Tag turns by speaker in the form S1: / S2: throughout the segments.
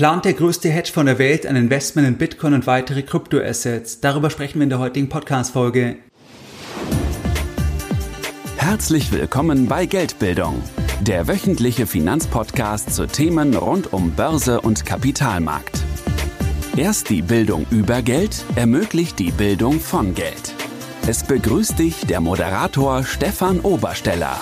S1: Plant der größte Hedge von der Welt ein Investment in Bitcoin und weitere Kryptoassets? Darüber sprechen wir in der heutigen Podcast-Folge.
S2: Herzlich willkommen bei Geldbildung, der wöchentliche Finanzpodcast zu Themen rund um Börse und Kapitalmarkt. Erst die Bildung über Geld ermöglicht die Bildung von Geld. Es begrüßt dich der Moderator Stefan Obersteller.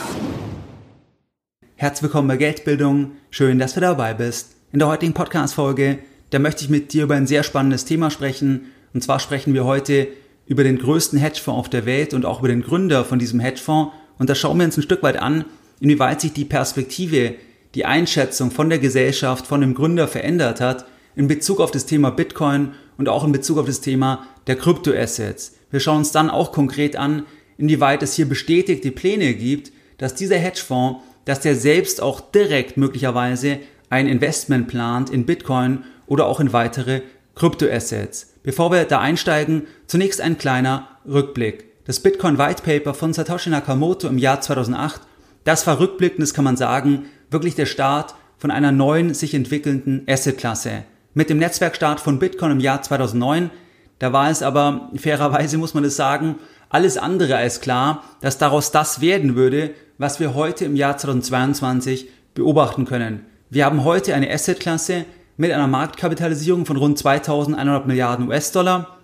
S1: Herzlich willkommen bei Geldbildung. Schön, dass du dabei bist. In der heutigen Podcast-Folge, da möchte ich mit dir über ein sehr spannendes Thema sprechen. Und zwar sprechen wir heute über den größten Hedgefonds auf der Welt und auch über den Gründer von diesem Hedgefonds. Und da schauen wir uns ein Stück weit an, inwieweit sich die Perspektive, die Einschätzung von der Gesellschaft, von dem Gründer verändert hat in Bezug auf das Thema Bitcoin und auch in Bezug auf das Thema der Kryptoassets. Wir schauen uns dann auch konkret an, inwieweit es hier bestätigte Pläne gibt, dass dieser Hedgefonds, dass der selbst auch direkt möglicherweise ein Investment plant in Bitcoin oder auch in weitere Kryptoassets. Bevor wir da einsteigen, zunächst ein kleiner Rückblick. Das Bitcoin White Paper von Satoshi Nakamoto im Jahr 2008, das war rückblickend, das kann man sagen, wirklich der Start von einer neuen, sich entwickelnden Assetklasse. Mit dem Netzwerkstart von Bitcoin im Jahr 2009, da war es aber, fairerweise muss man es sagen, alles andere als klar, dass daraus das werden würde, was wir heute im Jahr 2022 beobachten können. Wir haben heute eine Assetklasse mit einer Marktkapitalisierung von rund 2100 Milliarden US-Dollar.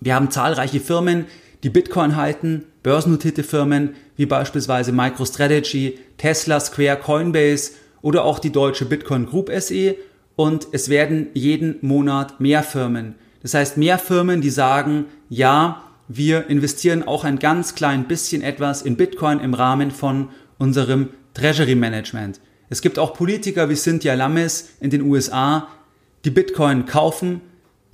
S1: Wir haben zahlreiche Firmen, die Bitcoin halten, börsennotierte Firmen wie beispielsweise MicroStrategy, Tesla, Square, Coinbase oder auch die deutsche Bitcoin Group SE und es werden jeden Monat mehr Firmen. Das heißt mehr Firmen, die sagen, ja, wir investieren auch ein ganz klein bisschen etwas in Bitcoin im Rahmen von unserem Treasury Management. Es gibt auch Politiker wie Cynthia Lammes in den USA, die Bitcoin kaufen,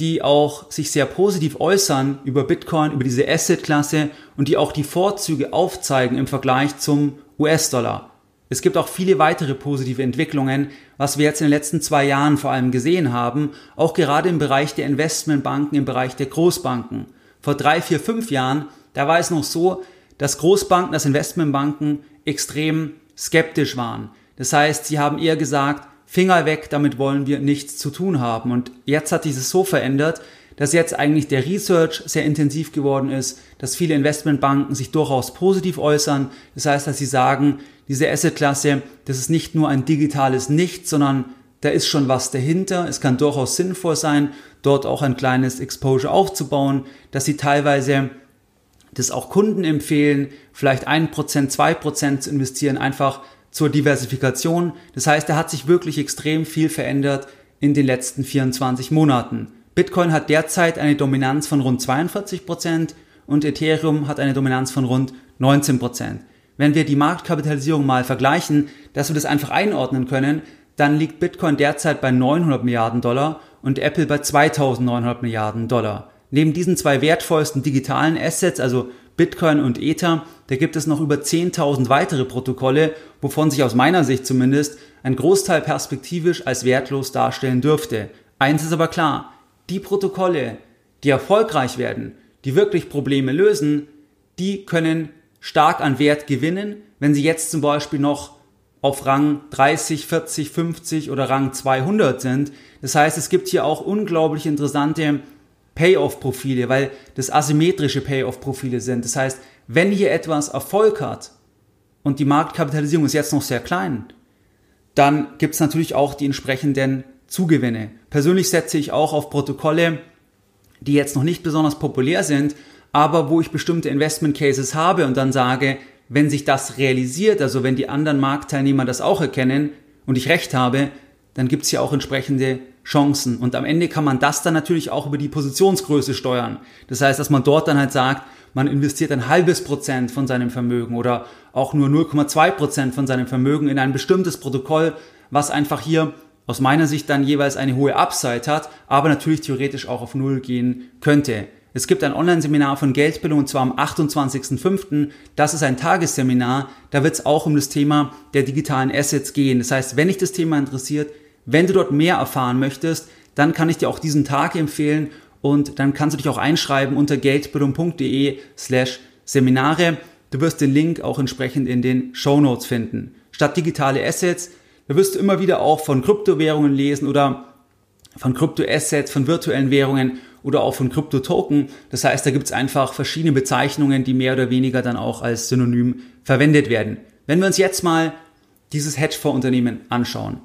S1: die auch sich sehr positiv äußern über Bitcoin, über diese Asset-Klasse und die auch die Vorzüge aufzeigen im Vergleich zum US-Dollar. Es gibt auch viele weitere positive Entwicklungen, was wir jetzt in den letzten zwei Jahren vor allem gesehen haben, auch gerade im Bereich der Investmentbanken, im Bereich der Großbanken. Vor drei, vier, fünf Jahren, da war es noch so, dass Großbanken, dass Investmentbanken extrem skeptisch waren. Das heißt, sie haben eher gesagt, Finger weg, damit wollen wir nichts zu tun haben. Und jetzt hat dieses so verändert, dass jetzt eigentlich der Research sehr intensiv geworden ist, dass viele Investmentbanken sich durchaus positiv äußern. Das heißt, dass sie sagen, diese Assetklasse, das ist nicht nur ein digitales Nichts, sondern da ist schon was dahinter. Es kann durchaus sinnvoll sein, dort auch ein kleines Exposure aufzubauen, dass sie teilweise das auch Kunden empfehlen, vielleicht ein Prozent, zwei Prozent zu investieren, einfach zur Diversifikation. Das heißt, er hat sich wirklich extrem viel verändert in den letzten 24 Monaten. Bitcoin hat derzeit eine Dominanz von rund 42 Prozent und Ethereum hat eine Dominanz von rund 19%. Prozent. Wenn wir die Marktkapitalisierung mal vergleichen, dass wir das einfach einordnen können, dann liegt Bitcoin derzeit bei 900 Milliarden Dollar und Apple bei 2900 Milliarden Dollar. Neben diesen zwei wertvollsten digitalen Assets, also Bitcoin und Ether, da gibt es noch über 10.000 weitere Protokolle, wovon sich aus meiner Sicht zumindest ein Großteil perspektivisch als wertlos darstellen dürfte. Eins ist aber klar, die Protokolle, die erfolgreich werden, die wirklich Probleme lösen, die können stark an Wert gewinnen, wenn sie jetzt zum Beispiel noch auf Rang 30, 40, 50 oder Rang 200 sind. Das heißt, es gibt hier auch unglaublich interessante Payoff-Profile, weil das asymmetrische Payoff-Profile sind. Das heißt, wenn hier etwas Erfolg hat und die Marktkapitalisierung ist jetzt noch sehr klein, dann gibt es natürlich auch die entsprechenden Zugewinne. Persönlich setze ich auch auf Protokolle, die jetzt noch nicht besonders populär sind, aber wo ich bestimmte Investment Cases habe und dann sage, wenn sich das realisiert, also wenn die anderen Marktteilnehmer das auch erkennen und ich recht habe, dann gibt es hier auch entsprechende Chancen. Und am Ende kann man das dann natürlich auch über die Positionsgröße steuern. Das heißt, dass man dort dann halt sagt, man investiert ein halbes Prozent von seinem Vermögen oder auch nur 0,2 Prozent von seinem Vermögen in ein bestimmtes Protokoll, was einfach hier aus meiner Sicht dann jeweils eine hohe Upside hat, aber natürlich theoretisch auch auf Null gehen könnte. Es gibt ein Online-Seminar von Geldbildung und zwar am 28.05. Das ist ein Tagesseminar. Da wird es auch um das Thema der digitalen Assets gehen. Das heißt, wenn dich das Thema interessiert, wenn du dort mehr erfahren möchtest, dann kann ich dir auch diesen Tag empfehlen und dann kannst du dich auch einschreiben unter geldbildung.de slash Seminare. Du wirst den Link auch entsprechend in den Show Notes finden. Statt digitale Assets, da wirst du immer wieder auch von Kryptowährungen lesen oder von Kryptoassets, von virtuellen Währungen oder auch von Kryptotoken. Das heißt, da gibt es einfach verschiedene Bezeichnungen, die mehr oder weniger dann auch als Synonym verwendet werden. Wenn wir uns jetzt mal dieses Hedgefonds-Unternehmen anschauen.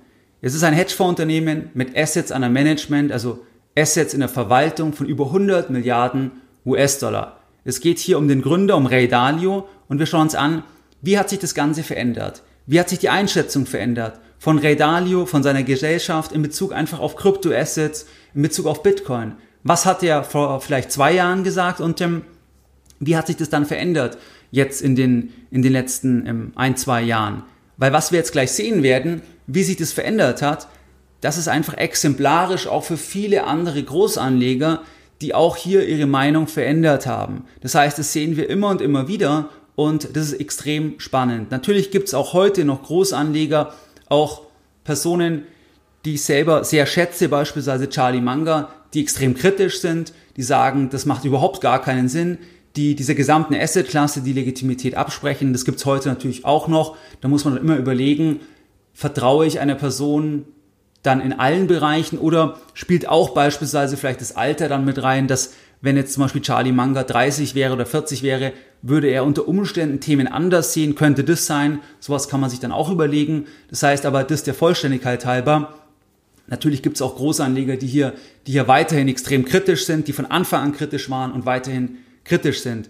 S1: Es ist ein Hedgefonds-Unternehmen mit Assets under Management, also Assets in der Verwaltung von über 100 Milliarden US-Dollar. Es geht hier um den Gründer, um Ray Dalio und wir schauen uns an, wie hat sich das Ganze verändert? Wie hat sich die Einschätzung verändert? Von Ray Dalio, von seiner Gesellschaft in Bezug einfach auf Kryptoassets, in Bezug auf Bitcoin. Was hat er vor vielleicht zwei Jahren gesagt und ähm, wie hat sich das dann verändert jetzt in den, in den letzten ähm, ein, zwei Jahren? Weil was wir jetzt gleich sehen werden, wie sich das verändert hat, das ist einfach exemplarisch auch für viele andere Großanleger, die auch hier ihre Meinung verändert haben. Das heißt, das sehen wir immer und immer wieder und das ist extrem spannend. Natürlich gibt es auch heute noch Großanleger, auch Personen, die ich selber sehr schätze, beispielsweise Charlie Manga, die extrem kritisch sind, die sagen, das macht überhaupt gar keinen Sinn, die dieser gesamten Asset-Klasse die Legitimität absprechen. Das gibt's heute natürlich auch noch. Da muss man immer überlegen, vertraue ich einer Person dann in allen Bereichen oder spielt auch beispielsweise vielleicht das Alter dann mit rein, dass wenn jetzt zum Beispiel Charlie Manga 30 wäre oder 40 wäre, würde er unter Umständen Themen anders sehen, könnte das sein. Sowas kann man sich dann auch überlegen. Das heißt aber, das der Vollständigkeit halber. Natürlich gibt es auch Großanleger, die hier, die hier weiterhin extrem kritisch sind, die von Anfang an kritisch waren und weiterhin kritisch sind.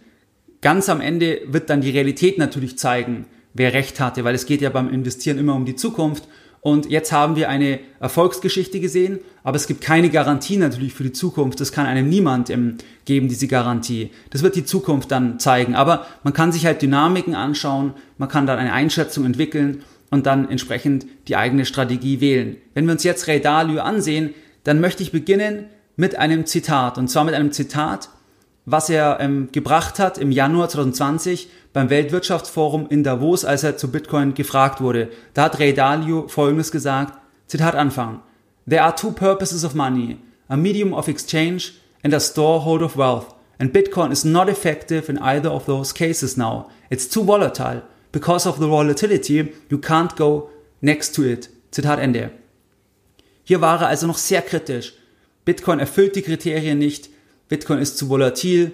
S1: Ganz am Ende wird dann die Realität natürlich zeigen, wer recht hatte, weil es geht ja beim Investieren immer um die Zukunft. Und jetzt haben wir eine Erfolgsgeschichte gesehen, aber es gibt keine Garantie natürlich für die Zukunft. Das kann einem niemand ähm, geben, diese Garantie. Das wird die Zukunft dann zeigen. Aber man kann sich halt Dynamiken anschauen, man kann dann eine Einschätzung entwickeln und dann entsprechend die eigene Strategie wählen. Wenn wir uns jetzt Ray Dalio ansehen, dann möchte ich beginnen mit einem Zitat. Und zwar mit einem Zitat, was er ähm, gebracht hat im Januar 2020 beim Weltwirtschaftsforum in Davos, als er zu Bitcoin gefragt wurde. Da hat Ray Dalio Folgendes gesagt, Zitat Anfang. There are two purposes of money, a medium of exchange and a storehold of wealth. And Bitcoin is not effective in either of those cases now. It's too volatile. Because of the volatility, you can't go next to it. Zitat Ende. Hier war er also noch sehr kritisch. Bitcoin erfüllt die Kriterien nicht. Bitcoin ist zu volatil,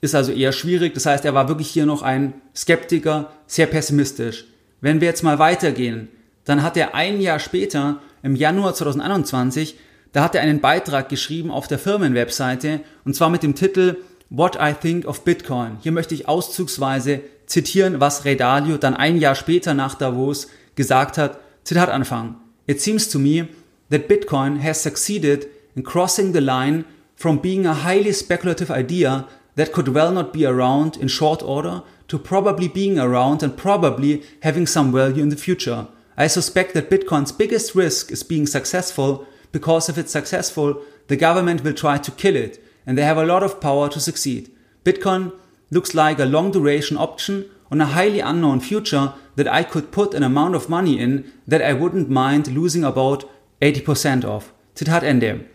S1: ist also eher schwierig. Das heißt, er war wirklich hier noch ein Skeptiker, sehr pessimistisch. Wenn wir jetzt mal weitergehen, dann hat er ein Jahr später, im Januar 2021, da hat er einen Beitrag geschrieben auf der Firmenwebseite und zwar mit dem Titel What I Think of Bitcoin. Hier möchte ich auszugsweise zitieren, was Ray Dalio dann ein Jahr später nach Davos gesagt hat. Zitat Anfang. It seems to me that Bitcoin has succeeded in crossing the line from being a highly speculative idea that could well not be around in short order to probably being around and probably having some value in the future. I suspect that Bitcoin's biggest risk is being successful because if it's successful, the government will try to kill it and they have a lot of power to succeed. Bitcoin looks like a long duration option on a highly unknown future that I could put an amount of money in that I wouldn't mind losing about 80% of. Zitat Ende.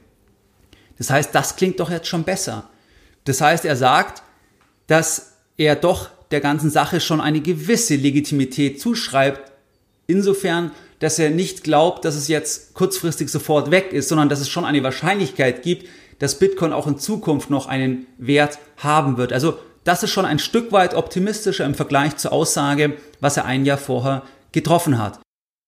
S1: Das heißt, das klingt doch jetzt schon besser. Das heißt, er sagt, dass er doch der ganzen Sache schon eine gewisse Legitimität zuschreibt, insofern, dass er nicht glaubt, dass es jetzt kurzfristig sofort weg ist, sondern dass es schon eine Wahrscheinlichkeit gibt, dass Bitcoin auch in Zukunft noch einen Wert haben wird. Also das ist schon ein Stück weit optimistischer im Vergleich zur Aussage, was er ein Jahr vorher getroffen hat.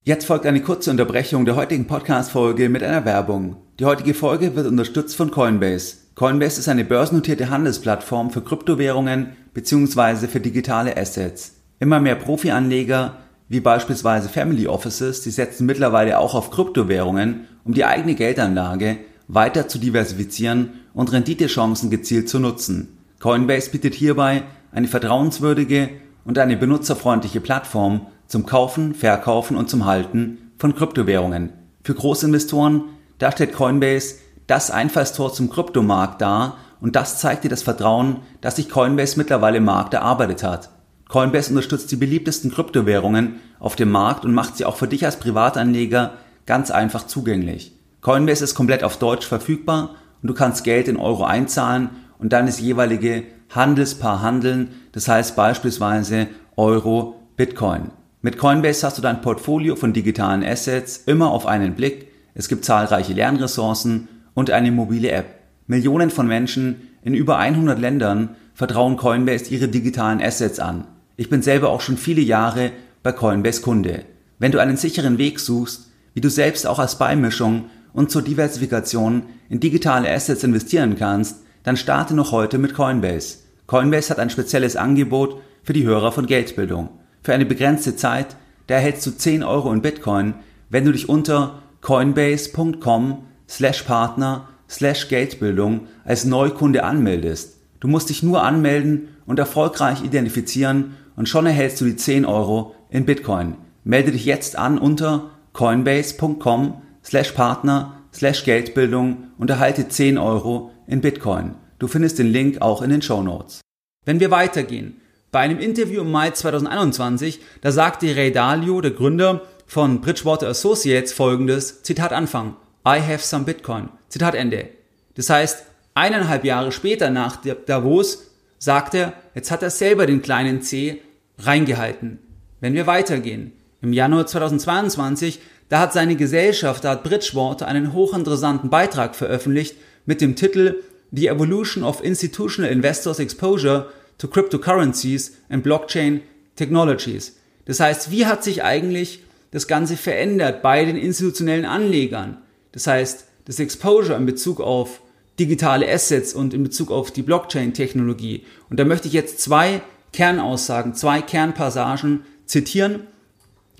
S1: Jetzt folgt eine kurze Unterbrechung der heutigen Podcast-Folge mit einer Werbung. Die heutige Folge wird unterstützt von Coinbase. Coinbase ist eine börsennotierte Handelsplattform für Kryptowährungen bzw. für digitale Assets. Immer mehr Profi-Anleger, wie beispielsweise Family Offices, die setzen mittlerweile auch auf Kryptowährungen, um die eigene Geldanlage weiter zu diversifizieren und Renditechancen gezielt zu nutzen. Coinbase bietet hierbei eine vertrauenswürdige und eine benutzerfreundliche Plattform zum Kaufen, Verkaufen und zum Halten von Kryptowährungen. Für Großinvestoren, da stellt Coinbase das Einfallstor zum Kryptomarkt dar und das zeigt dir das Vertrauen, das sich Coinbase mittlerweile im Markt erarbeitet hat. Coinbase unterstützt die beliebtesten Kryptowährungen auf dem Markt und macht sie auch für dich als Privatanleger ganz einfach zugänglich. Coinbase ist komplett auf Deutsch verfügbar und du kannst Geld in Euro einzahlen und dann das jeweilige Handelspaar handeln, das heißt beispielsweise Euro, Bitcoin. Mit Coinbase hast du dein Portfolio von digitalen Assets immer auf einen Blick Es gibt zahlreiche Lernressourcen und eine mobile App. Millionen von Menschen in über 100 Ländern vertrauen Coinbase ihre digitalen Assets an. Ich bin selber auch schon viele Jahre bei Coinbase Kunde. Wenn du einen sicheren Weg suchst, wie du selbst auch als Beimischung und zur Diversifikation in digitale Assets investieren kannst, dann starte noch heute mit Coinbase. Coinbase hat ein spezielles Angebot für die Hörer von Geldbildung. Für eine begrenzte Zeit, da erhältst du 10 Euro in Bitcoin, wenn du dich unter coinbase.com slash Partner slash Geldbildung als Neukunde anmeldest. Du musst dich nur anmelden und erfolgreich identifizieren und schon erhältst du die 10 Euro in Bitcoin. Melde dich jetzt an unter coinbase.com slash Partner slash Geldbildung und erhalte 10 Euro in Bitcoin. Du findest den Link auch in den Show Notes. Wenn wir weitergehen, bei einem Interview im Mai 2021, da sagte Ray Dalio, der Gründer von Bridgewater Associates, folgendes, Zitat Anfang, I have some Bitcoin. Zitat Ende. Das heißt, eineinhalb Jahre später nach Davos sagt er, jetzt hat er selber den kleinen C reingehalten. Wenn wir weitergehen, im Januar 2022, da hat seine Gesellschaft, da hat Bridgewater einen hochinteressanten Beitrag veröffentlicht mit dem Titel The Evolution of Institutional Investors Exposure to Cryptocurrencies and Blockchain Technologies. Das heißt, wie hat sich eigentlich das Ganze verändert bei den institutionellen Anlegern? Das heißt, das Exposure in Bezug auf digitale Assets und in Bezug auf die Blockchain-Technologie. Und da möchte ich jetzt zwei Kernaussagen, zwei Kernpassagen zitieren.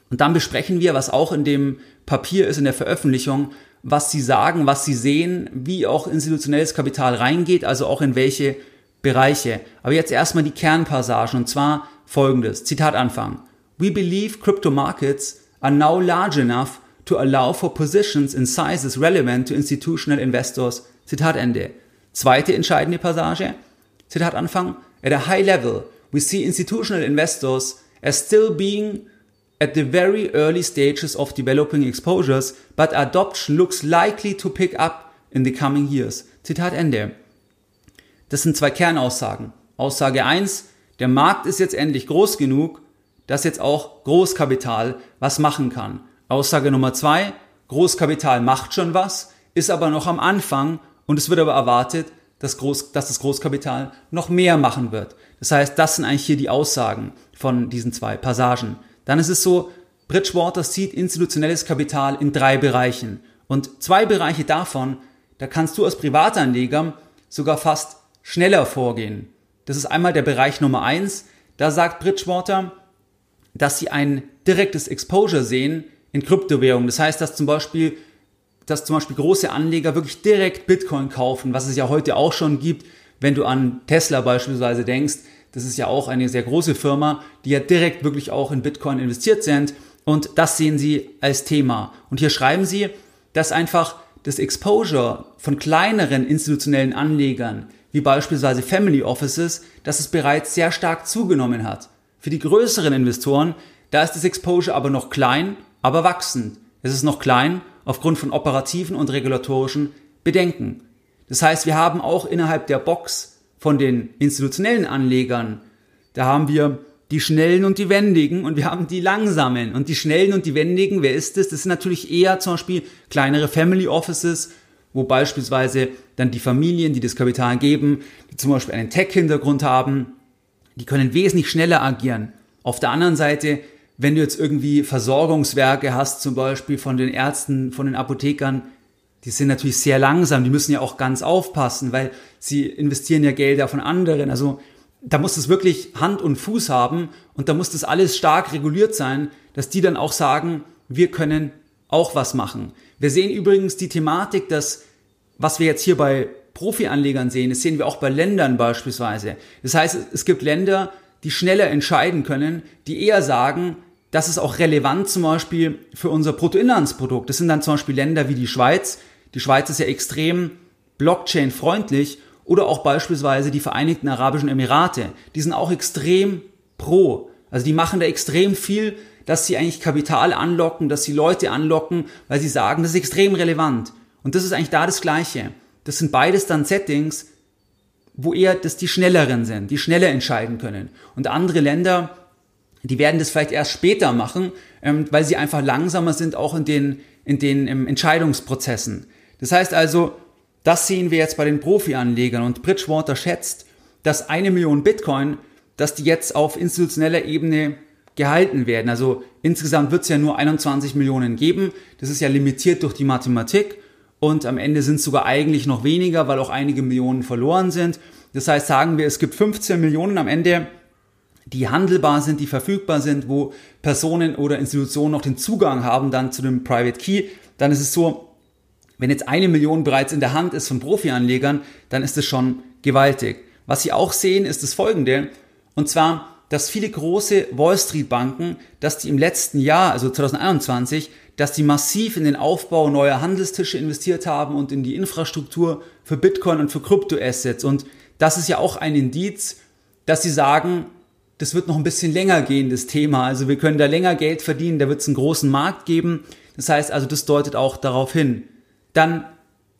S1: Und dann besprechen wir, was auch in dem Papier ist, in der Veröffentlichung, was sie sagen, was sie sehen, wie auch institutionelles Kapital reingeht, also auch in welche Bereiche. Aber jetzt erstmal die Kernpassagen und zwar folgendes. Zitat Anfang. We believe crypto markets are now large enough to allow for positions in sizes relevant to institutional investors. Zitat Ende. Zweite entscheidende Passage. Zitat Anfang. At a high level, we see institutional investors as still being at the very early stages of developing exposures, but adoption looks likely to pick up in the coming years. Zitat Ende. Das sind zwei Kernaussagen. Aussage eins: der Markt ist jetzt endlich groß genug, dass jetzt auch Großkapital was machen kann. Aussage Nummer zwei: Großkapital macht schon was, ist aber noch am Anfang und es wird aber erwartet, dass, Groß, dass das Großkapital noch mehr machen wird. Das heißt, das sind eigentlich hier die Aussagen von diesen zwei Passagen. Dann ist es so, Bridgewater sieht institutionelles Kapital in drei Bereichen. Und zwei Bereiche davon, da kannst du als Privatanleger sogar fast schneller vorgehen. Das ist einmal der Bereich Nummer eins. Da sagt Bridgewater, dass sie ein direktes Exposure sehen in Kryptowährungen. Das heißt, dass zum Beispiel, dass zum Beispiel große Anleger wirklich direkt Bitcoin kaufen, was es ja heute auch schon gibt, wenn du an Tesla beispielsweise denkst. Das ist ja auch eine sehr große Firma, die ja direkt wirklich auch in Bitcoin investiert sind. Und das sehen sie als Thema. Und hier schreiben sie, dass einfach das Exposure von kleineren institutionellen Anlegern wie beispielsweise Family Offices, dass es bereits sehr stark zugenommen hat. Für die größeren Investoren, da ist das Exposure aber noch klein, aber wachsend. Es ist noch klein aufgrund von operativen und regulatorischen Bedenken. Das heißt, wir haben auch innerhalb der Box von den institutionellen Anlegern, da haben wir die Schnellen und die Wendigen und wir haben die Langsamen. Und die Schnellen und die Wendigen, wer ist das? Das sind natürlich eher zum Beispiel kleinere Family Offices, wo beispielsweise dann die Familien, die das Kapital geben, die zum Beispiel einen Tech-Hintergrund haben, die können wesentlich schneller agieren. Auf der anderen Seite, wenn du jetzt irgendwie Versorgungswerke hast, zum Beispiel von den Ärzten, von den Apothekern, die sind natürlich sehr langsam, die müssen ja auch ganz aufpassen, weil sie investieren ja Gelder von anderen. Also da muss es wirklich Hand und Fuß haben und da muss das alles stark reguliert sein, dass die dann auch sagen, wir können auch was machen. Wir sehen übrigens die Thematik, dass was wir jetzt hier bei Profi-Anlegern sehen, das sehen wir auch bei Ländern beispielsweise. Das heißt, es gibt Länder, die schneller entscheiden können, die eher sagen, das ist auch relevant zum Beispiel für unser Bruttoinlandsprodukt. Das sind dann zum Beispiel Länder wie die Schweiz. Die Schweiz ist ja extrem Blockchain-freundlich oder auch beispielsweise die Vereinigten Arabischen Emirate. Die sind auch extrem pro. Also die machen da extrem viel dass sie eigentlich Kapital anlocken, dass sie Leute anlocken, weil sie sagen, das ist extrem relevant. Und das ist eigentlich da das Gleiche. Das sind beides dann Settings, wo eher das die schnelleren sind, die schneller entscheiden können. Und andere Länder, die werden das vielleicht erst später machen, ähm, weil sie einfach langsamer sind, auch in den in den Entscheidungsprozessen. Das heißt also, das sehen wir jetzt bei den Profi-Anlegern und Bridgewater schätzt, dass eine Million Bitcoin, dass die jetzt auf institutioneller Ebene gehalten werden. Also insgesamt wird es ja nur 21 Millionen geben. Das ist ja limitiert durch die Mathematik und am Ende sind es sogar eigentlich noch weniger, weil auch einige Millionen verloren sind. Das heißt, sagen wir, es gibt 15 Millionen am Ende, die handelbar sind, die verfügbar sind, wo Personen oder Institutionen noch den Zugang haben dann zu dem Private Key. Dann ist es so, wenn jetzt eine Million bereits in der Hand ist von Profi-Anlegern, dann ist es schon gewaltig. Was Sie auch sehen, ist das folgende. Und zwar, dass viele große Wall Street Banken, dass die im letzten Jahr, also 2021, dass die massiv in den Aufbau neuer Handelstische investiert haben und in die Infrastruktur für Bitcoin und für Kryptoassets. Und das ist ja auch ein Indiz, dass sie sagen, das wird noch ein bisschen länger gehen, das Thema. Also wir können da länger Geld verdienen, da wird es einen großen Markt geben. Das heißt also, das deutet auch darauf hin. Dann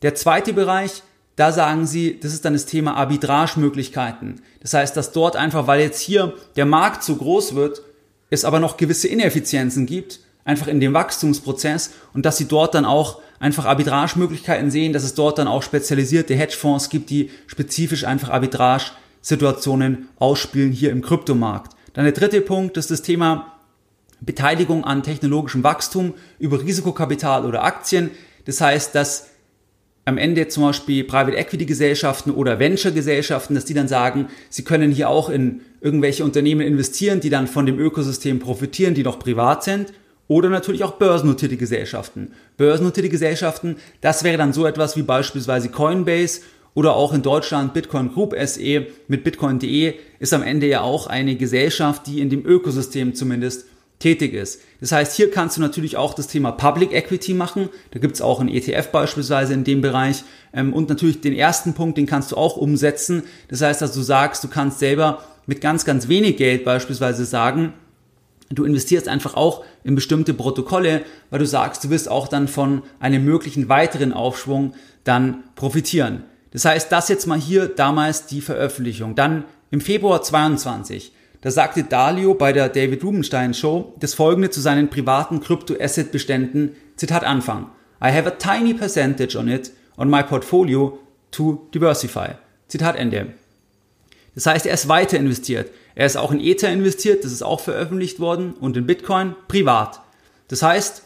S1: der zweite Bereich, da sagen sie, das ist dann das Thema Arbitragemöglichkeiten. Das heißt, dass dort einfach, weil jetzt hier der Markt zu groß wird, es aber noch gewisse Ineffizienzen gibt, einfach in dem Wachstumsprozess und dass sie dort dann auch einfach Arbitragemöglichkeiten sehen, dass es dort dann auch spezialisierte Hedgefonds gibt, die spezifisch einfach Arbitrage-Situationen ausspielen hier im Kryptomarkt. Dann der dritte Punkt ist das Thema Beteiligung an technologischem Wachstum über Risikokapital oder Aktien. Das heißt, dass am Ende zum Beispiel Private Equity Gesellschaften oder Venture Gesellschaften, dass die dann sagen, sie können hier auch in irgendwelche Unternehmen investieren, die dann von dem Ökosystem profitieren, die noch privat sind. Oder natürlich auch börsennotierte Gesellschaften. Börsennotierte Gesellschaften, das wäre dann so etwas wie beispielsweise Coinbase oder auch in Deutschland Bitcoin Group SE mit Bitcoin.de ist am Ende ja auch eine Gesellschaft, die in dem Ökosystem zumindest tätig ist. Das heißt, hier kannst du natürlich auch das Thema Public Equity machen. Da gibt es auch ein ETF beispielsweise in dem Bereich. Ähm, und natürlich den ersten Punkt, den kannst du auch umsetzen. Das heißt, dass du sagst, du kannst selber mit ganz, ganz wenig Geld beispielsweise sagen, du investierst einfach auch in bestimmte Protokolle, weil du sagst, du wirst auch dann von einem möglichen weiteren Aufschwung dann profitieren. Das heißt, das jetzt mal hier damals die Veröffentlichung. Dann im Februar 22 da sagte Dalio bei der David Rubenstein Show das folgende zu seinen privaten Krypto-Asset-Beständen, Zitat Anfang. I have a tiny percentage on it on my portfolio to diversify. Zitat Ende. Das heißt, er ist weiter investiert. Er ist auch in Ether investiert, das ist auch veröffentlicht worden, und in Bitcoin privat. Das heißt,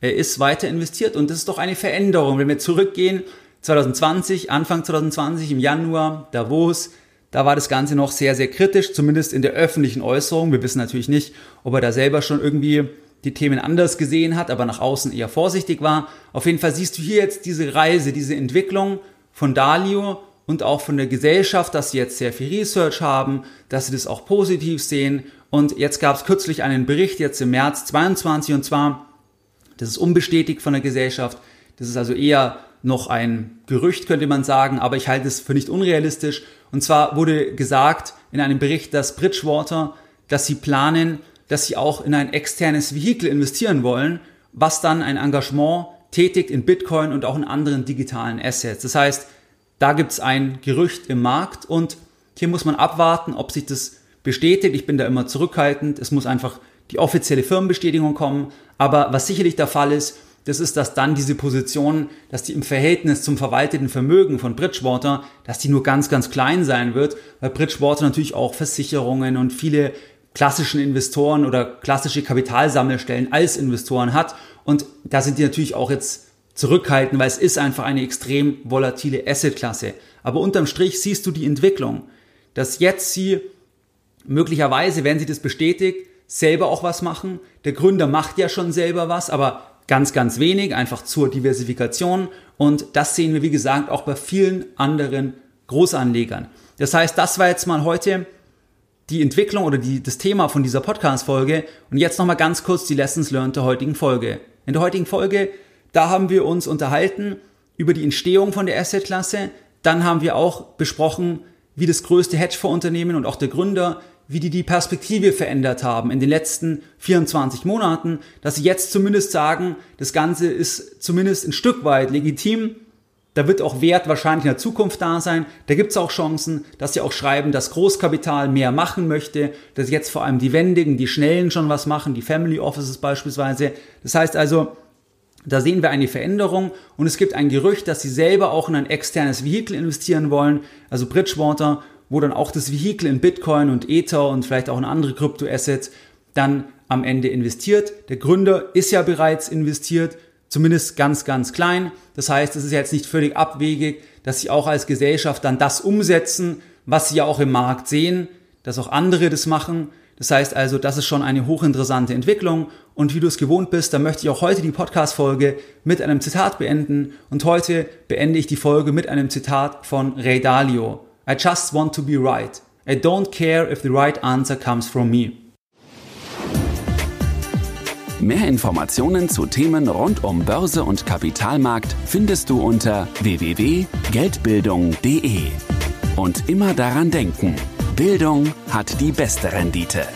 S1: er ist weiter investiert und das ist doch eine Veränderung. Wenn wir zurückgehen, 2020, Anfang 2020 im Januar, Davos, da war das Ganze noch sehr, sehr kritisch, zumindest in der öffentlichen Äußerung. Wir wissen natürlich nicht, ob er da selber schon irgendwie die Themen anders gesehen hat, aber nach außen eher vorsichtig war. Auf jeden Fall siehst du hier jetzt diese Reise, diese Entwicklung von Dalio und auch von der Gesellschaft, dass sie jetzt sehr viel Research haben, dass sie das auch positiv sehen. Und jetzt gab es kürzlich einen Bericht, jetzt im März 22, und zwar, das ist unbestätigt von der Gesellschaft, das ist also eher noch ein Gerücht, könnte man sagen, aber ich halte es für nicht unrealistisch. Und zwar wurde gesagt in einem Bericht, dass Bridgewater, dass sie planen, dass sie auch in ein externes Vehikel investieren wollen, was dann ein Engagement tätigt in Bitcoin und auch in anderen digitalen Assets. Das heißt, da gibt es ein Gerücht im Markt und hier muss man abwarten, ob sich das bestätigt. Ich bin da immer zurückhaltend. Es muss einfach die offizielle Firmenbestätigung kommen. Aber was sicherlich der Fall ist, das ist, dass dann diese Position, dass die im Verhältnis zum verwalteten Vermögen von Bridgewater, dass die nur ganz, ganz klein sein wird, weil Bridgewater natürlich auch Versicherungen und viele klassischen Investoren oder klassische Kapitalsammelstellen als Investoren hat. Und da sind die natürlich auch jetzt zurückhaltend, weil es ist einfach eine extrem volatile Assetklasse. Aber unterm Strich siehst du die Entwicklung, dass jetzt sie möglicherweise, wenn sie das bestätigt, selber auch was machen. Der Gründer macht ja schon selber was, aber ganz, ganz wenig, einfach zur Diversifikation. Und das sehen wir, wie gesagt, auch bei vielen anderen Großanlegern. Das heißt, das war jetzt mal heute die Entwicklung oder die, das Thema von dieser Podcast-Folge. Und jetzt nochmal ganz kurz die Lessons learned der heutigen Folge. In der heutigen Folge, da haben wir uns unterhalten über die Entstehung von der Asset-Klasse. Dann haben wir auch besprochen, wie das größte Hedgefonds-Unternehmen und auch der Gründer wie die die Perspektive verändert haben in den letzten 24 Monaten, dass sie jetzt zumindest sagen, das Ganze ist zumindest ein Stück weit legitim. Da wird auch Wert wahrscheinlich in der Zukunft da sein. Da gibt es auch Chancen, dass sie auch schreiben, dass Großkapital mehr machen möchte, dass jetzt vor allem die Wendigen, die Schnellen schon was machen, die Family Offices beispielsweise. Das heißt also, Da sehen wir eine Veränderung und es gibt ein Gerücht, dass sie selber auch in ein externes Vehikel investieren wollen, also Bridgewater, wo dann auch das Vehikel in Bitcoin und Ether und vielleicht auch in andere Kryptoassets dann am Ende investiert. Der Gründer ist ja bereits investiert, zumindest ganz, ganz klein. Das heißt, es ist jetzt nicht völlig abwegig, dass sie auch als Gesellschaft dann das umsetzen, was sie ja auch im Markt sehen, dass auch andere das machen. Das heißt also, das ist schon eine hochinteressante Entwicklung. Und wie du es gewohnt bist, da möchte ich auch heute die Podcast-Folge mit einem Zitat beenden. Und heute beende ich die Folge mit einem Zitat von Ray Dalio. I just want to be right. I don't care if the right answer comes from me.
S2: Mehr Informationen zu Themen rund um Börse und Kapitalmarkt findest du unter www.geldbildung.de. Und immer daran denken, Bildung hat die beste Rendite.